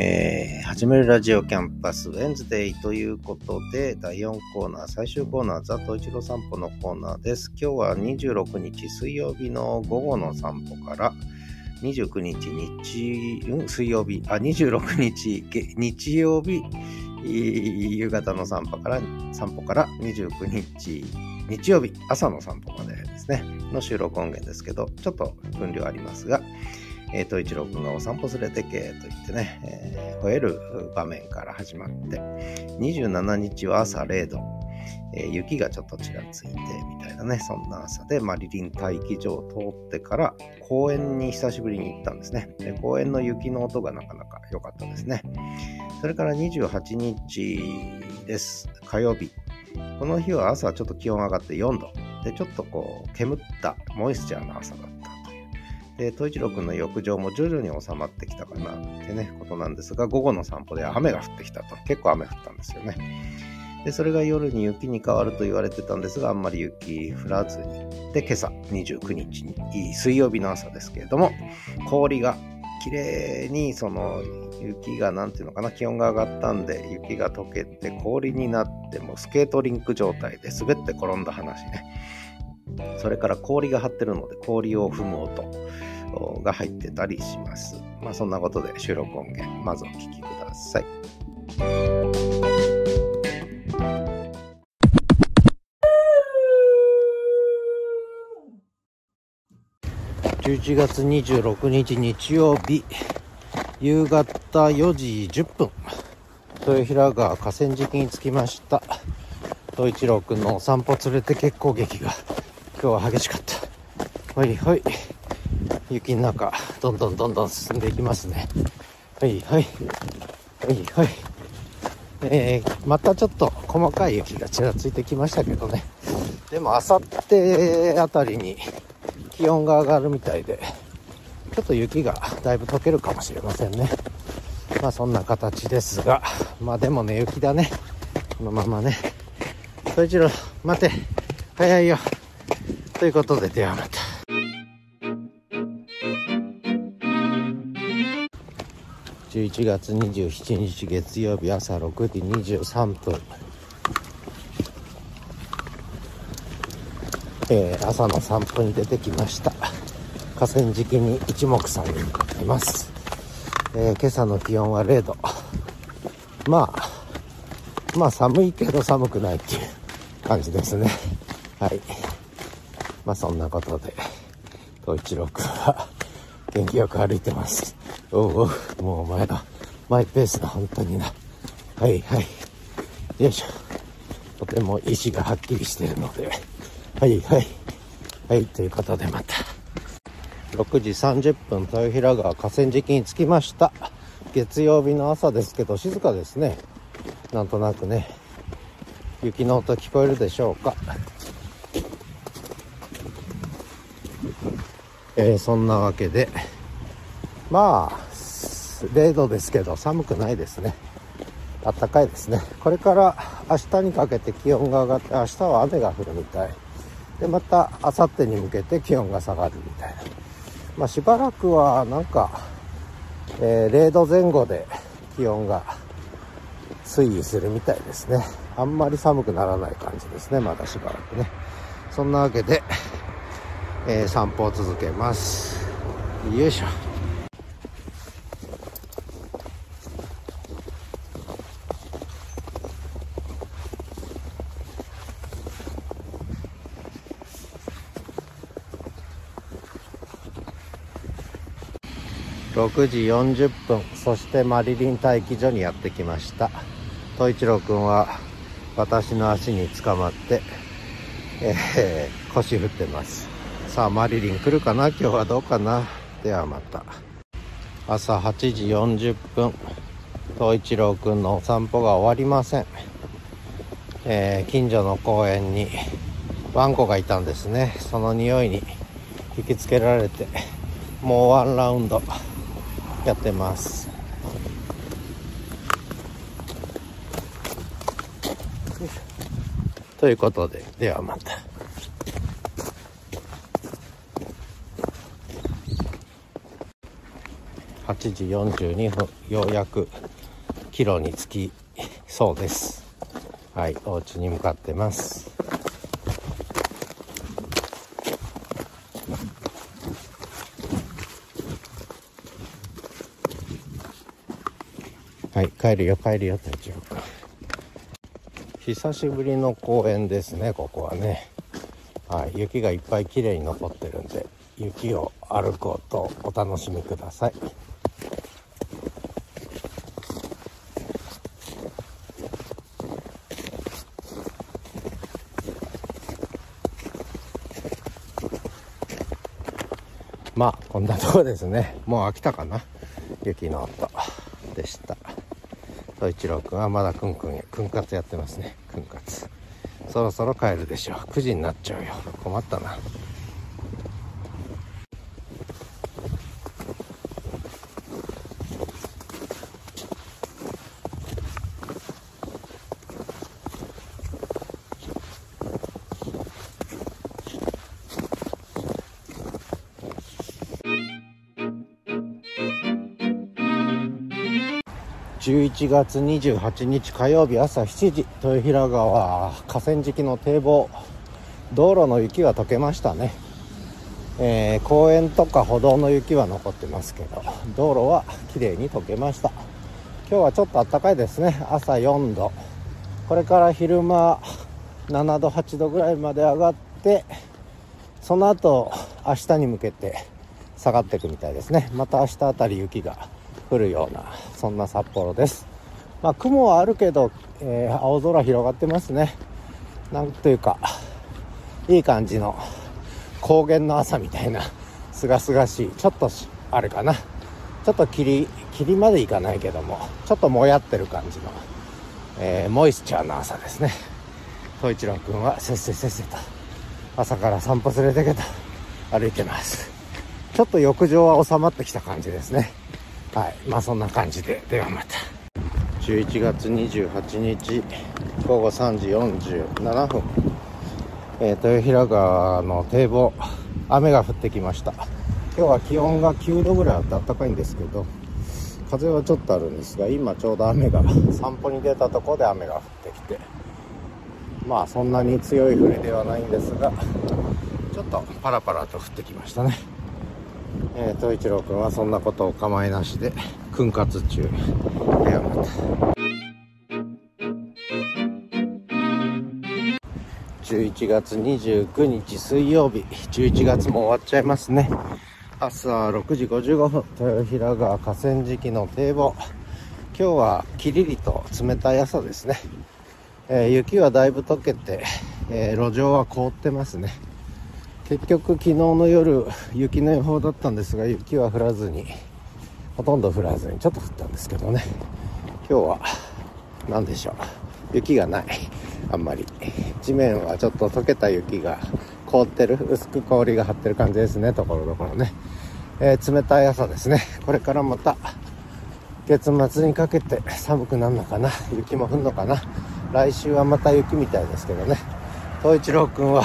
えー、始めるラジオキャンパスウェンズデイということで、第4コーナー、最終コーナー、ザトイチロ散歩のコーナーです。今日は26日水曜日の午後の散歩から、29日日、うん、水曜日、あ、26日日曜日、夕方の散歩から、散歩から29日日曜日朝の散歩までですね、の収録音源ですけど、ちょっと分量ありますが、えー、と一郎くんがお散歩連れてけと言ってね、えー、吠える場面から始まって、27日は朝0度、えー、雪がちょっとちらついてみたいなね、そんな朝で、マリリン待機場を通ってから公園に久しぶりに行ったんですね。で公園の雪の音がなかなか良かったですね。それから28日です。火曜日。この日は朝ちょっと気温上がって4度。で、ちょっとこう、煙ったモイスチャーの朝だった。で、統一郎君の浴場も徐々に収まってきたかなってね、ことなんですが、午後の散歩で雨が降ってきたと。結構雨降ったんですよね。で、それが夜に雪に変わると言われてたんですが、あんまり雪降らずに。で、今朝29日に、水曜日の朝ですけれども、氷が綺麗にその雪が何ていうのかな気温が上がったんで雪が溶けて氷になってもスケートリンク状態で滑って転んだ話ねそれから氷が張ってるので氷を踏む音が入ってたりしますまあそんなことで収録音源まずお聴きください11月26日日曜日、夕方4時10分、豊平川河川敷に着きました。東一郎くんのお散歩連れて結構劇が今日は激しかった。はいはい。雪の中、どんどんどんどん進んでいきますね。はいはい。はいはい。えー、またちょっと細かい雪がちらついてきましたけどね。でも、あさってあたりに気温が上がるみたいで、ちょっと雪がだいぶ溶けるかもしれませんね。まあそんな形ですが、まあでもね、雪だね。このままね。そ一郎、待て。早いよ。ということで、ではまた。11月27日月曜日朝6時23分。えー、朝の散歩に出てきました。河川敷に一目散に向かっています、えー、今朝の気温は0度。まあまあ寒いけど寒くないっていう感じですね。はい。まあそんなことで東一郎くんは元気よく歩いてますおうおうもうお前のマイペースだ本当になはいはいよいしょとても意志がはっきりしてるのではいはい。はい、ということでまた。6時30分、豊平川河川敷に着きました。月曜日の朝ですけど、静かですね。なんとなくね。雪の音聞こえるでしょうか。えー、そんなわけで、まあ、0度ですけど、寒くないですね。あったかいですね。これから明日にかけて気温が上がって、明日は雨が降るみたい。でまた明後日に向けて気温が下がるみたいなまあしばらくはなんか、えー、0度前後で気温が推移するみたいですねあんまり寒くならない感じですねまだしばらくねそんなわけで、えー、散歩を続けます。よいしょ。6時40分。そしてマリリン待機所にやってきました。統一郎くんは私の足につかまって、えー、腰振ってます。さあマリリン来るかな？今日はどうかな？ではまた。朝8時40分。統一郎くんのお散歩が終わりません、えー、近所の公園にワンコがいたんですね。その匂いに引きつけられてもうワンラウンドやってます。ということでではまた。8時42分ようやくキロに着きそうです。はいお家に向かってます。はい帰るよ帰るよって一応久しぶりの公園ですねここはね。はい雪がいっぱい綺麗に残ってるんで雪を歩く音お楽しみください。まあこんなとこですね。もう飽きたかな。雪の音。でした。と一郎くんはまだくんくんや。くんかつやってますね。くんかつ。そろそろ帰るでしょう。9時になっちゃうよ。困ったな。1月28日火曜日朝7時豊平川河川敷の堤防道路の雪が溶けましたね、えー、公園とか歩道の雪は残ってますけど道路は綺麗に溶けました。今日はちょっと暖かいですね。朝4度。これから昼間7度8度ぐらいまで上がってその後明日に向けて下がっていくみたいですね。また明日あたり雪が降るようなそんな札幌です。まあ雲はあるけど、えー、青空広がってますね。なんというかいい感じの高原の朝みたいなすがすがしい。ちょっとあれかな。ちょっと霧霧までいかないけどもちょっともやってる感じの、えー、モイスチャーの朝ですね。統一郎君はせっせせっせと朝から散歩連れてけと歩いてます。ちょっと浴場は収まってきた感じですね。はい。まあそんな感じでではまた。11月28日午後3時47分、えー、豊平川の堤防雨が降ってきました。今日は気温が9度ぐらいあって暖かいんですけど風はちょっとあるんですが今ちょうど雨が散歩に出たとこで雨が降ってきてまあそんなに強い降りではないんですがちょっとパラパラと降ってきましたね。えー、東一郎君はそんなことを構いなしで訓活中。ではまた11月29日水曜日11月も終わっちゃいますね。朝6時55分。豊平川河川敷の堤防。今日はキリリと冷たい朝ですね、えー、雪はだいぶ溶けて、えー、路上は凍ってますね。結局昨日の夜雪の予報だったんですが雪は降らずにほとんど降らずにちょっと降ったんですけどね。今日は何でしょう？雪がない。あんまり地面はちょっと溶けた雪が凍ってる薄く氷が張ってる感じですね。ところどころね、えー、冷たい朝ですね。これからまた月末にかけて寒くなるのかな？雪も降るのかな？来週はまた雪みたいですけどね。東一郎君は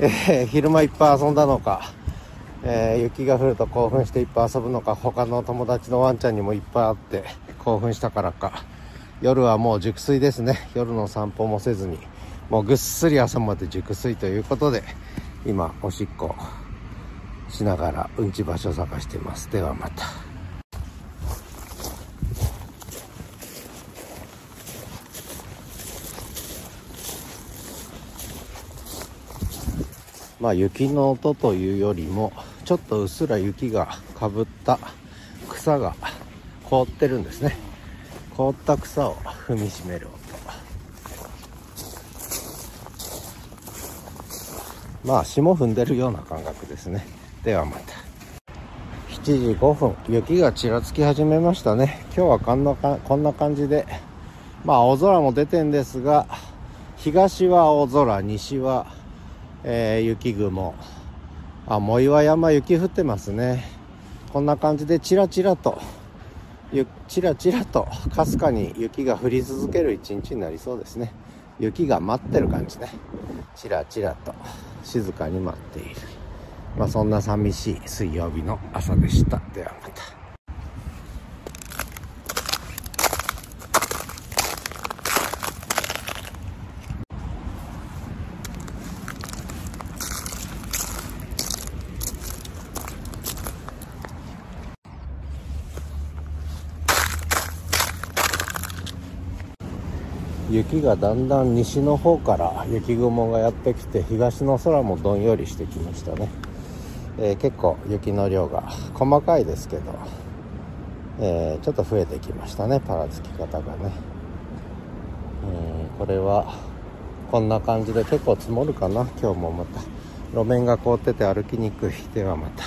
えー、昼間いっぱい遊んだのか、えー、雪が降ると興奮していっぱい遊ぶのか他の友達のワンちゃんにもいっぱい会って興奮したからか。夜はもう熟睡ですね。夜の散歩もせずにもうぐっすり朝まで熟睡ということで今おしっこしながらうんち場所探してます。ではまた。まあ雪の音というよりもちょっとうっすら雪がかぶった草が凍ってるんですね。凍った草を踏みしめる音。まあ霜踏んでるような感覚ですね。ではまた。7時5分雪がちらつき始めましたね。今日はこんなかこんな感じで。まあ青空も出てんですが東は青空西はえー、雪雲。あ藻岩山雪降ってますね。こんな感じでチラチラとチラチラとかすかに雪が降り続ける一日になりそうですね。雪が待ってる感じね。チラチラと静かに待っている。まあそんな寂しい水曜日の朝でした。ではまた。雪がだんだん西の方から雪雲がやってきて東の空もどんよりしてきましたね、えー、結構雪の量が細かいですけど、えー、ちょっと増えてきましたねパラつき方がね、うん、これはこんな感じで結構積もるかな今日もまた。路面が凍ってて歩きにくい。ではまた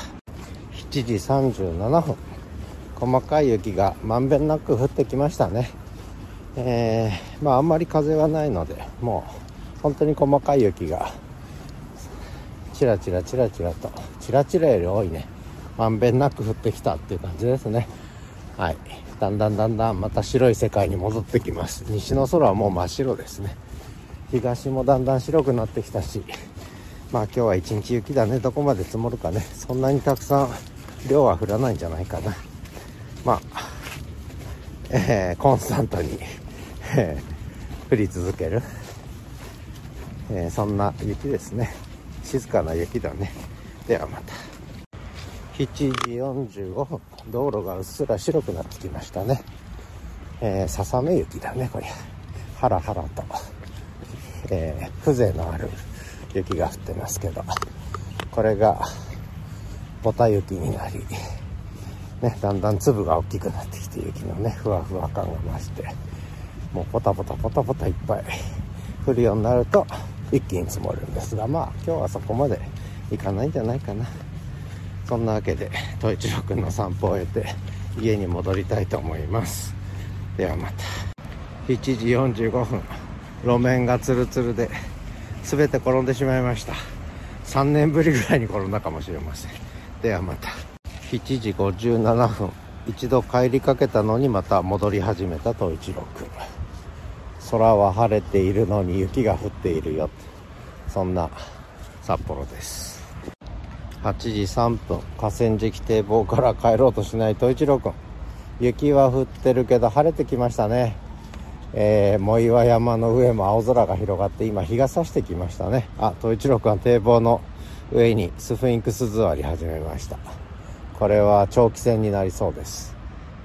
7時37分。細かい雪がまんべんなく降ってきましたね。えー、まああんまり風はないのでもう本当に細かい雪がチラチラチラチラとチラチラより多いね。まんべんなく降ってきたっていう感じですね。はい。だんだんだんだんまた白い世界に戻ってきます。西の空はもう真っ白ですね。東もだんだん白くなってきたしまあ今日は一日雪だね。どこまで積もるかね。そんなにたくさん量は降らないんじゃないかな。まあ、えー、コンスタントに降り続ける、えー、そんな雪ですね。静かな雪だね。ではまた。7時45分。道路がうっすら白くなってきましたね、えー、ささめ雪だねこれ。ハラハラと、えー、風情のある雪が降ってますけど。これがボタ雪になりね、だんだん粒が大きくなってきて雪のねふわふわ感が増して。もうポタポタポタポタいっぱい 降るようになると一気に積もるんですがまあ今日はそこまでいかないんじゃないかな。そんなわけで統一郎くんの散歩を終えて家に戻りたいと思います。ではまた。7時45分。路面がツルツルで全て転んでしまいました。3年ぶりぐらいに転んだかもしれません。ではまた。7時57分。一度帰りかけたのにまた戻り始めた統一郎くん空は晴れているのに雪が降っているよ。そんな札幌です。8時3分。河川敷堤防から帰ろうとしない統一郎くん雪は降ってるけど晴れてきましたね。えー、藻岩山の上も青空が広がって今日が差してきましたね。あ統一郎くんは堤防の上にスフィンクス座り始めました。これは長期戦になりそうです。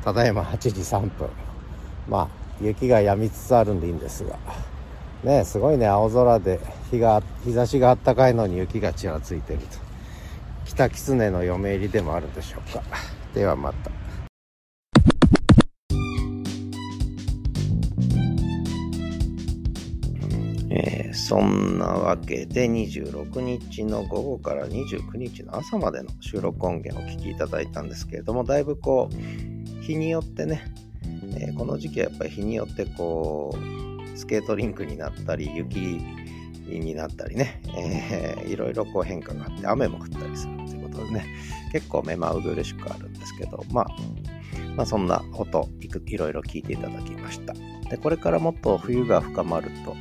ただいま8時3分。まあ雪が止みつつあるんでいいんですが。ねすごいね。青空で日が日差しがあったかいのに雪がちらついてると。北狐の嫁入りでもあるでしょうか。ではまた。えー、そんなわけで26日の午後から29日の朝までの収録音源をお聞きいただいたんですけれどもだいぶこう日によってねえー、この時期はやっぱり日によってこうスケートリンクになったり雪になったりね、えー、いろいろこう変化があって雨も降ったりするということでね結構目まぐるしくあるんですけど、まあ、まあそんな音いくいろいろ聞いていただきました。でこれからもっと冬が深まると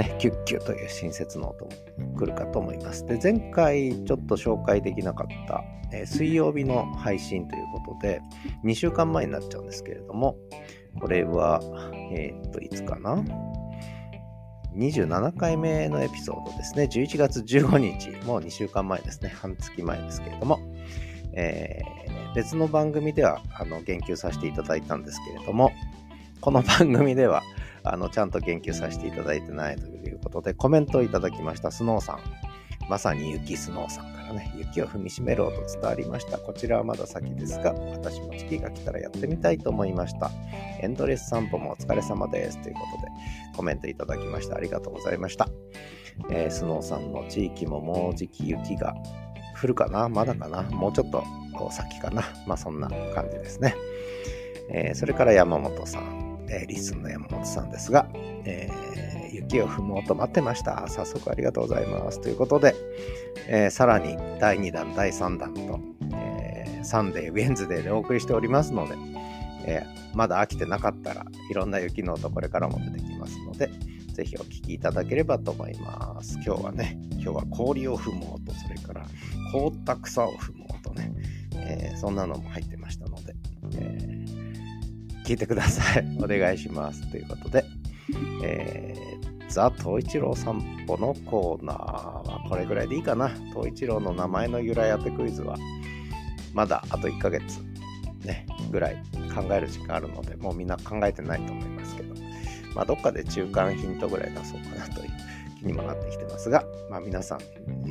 ね、キュッキュという新設の音も来るかと思います。で、前回ちょっと紹介できなかった、えー、水曜日の配信ということで、2週間前になっちゃうんですけれども、これは、えー、っと、いつかな？27回目のエピソードですね。11月15日、もう2週間前ですね。半月前ですけれども、えー、別の番組ではあの言及させていただいたんですけれども、この番組ではあのちゃんと言及させていただいてないということでコメントをいただきました。スノーさん。まさに雪スノーさんからね雪を踏みしめる音伝わりました。こちらはまだ先ですが私も月が来たらやってみたいと思いました。エンドレス散歩もお疲れ様です。ということでコメントいただきましたありがとうございました、えー、スノーさんの地域ももうじき雪が降るかな？まだかな？もうちょっとこう先かな？まあそんな感じですね、えー、それから山本さん。えー、リスンの山本さんですが、えー、雪を踏もうと待ってました。早速ありがとうございます。ということで、えー、さらに第2弾、第3弾と、えー、 Sunday、Wednesday でお送りしておりますので、えー、まだ飽きてなかったらいろんな雪の音これからも出てきますので、ぜひお聞きいただければと思います。今日はね、今日は氷を踏もうと、それから凍った草を踏もうとね、えー、そんなのも入ってました、聞いてください。お願いします。ということで、えー、ザ・冬一郎さんぽのコーナーはこれぐらいでいいかな。東一郎の名前の由来当てクイズは、まだあと1ヶ月ね、ぐらい考える時間あるので、もうみんな考えてないと思いますけど、まあ、どっかで中間ヒントぐらい出そうかなという気にもなってきてますが、まあ、皆さん、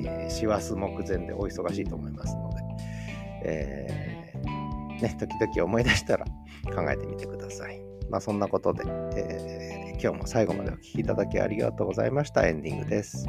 えー、師走目前でお忙しいと思いますので、えー、ね、時々思い出したら考えてみてください。まあ、そんなことで、えー、今日も最後までお聴きいただきありがとうございました。エンディングです。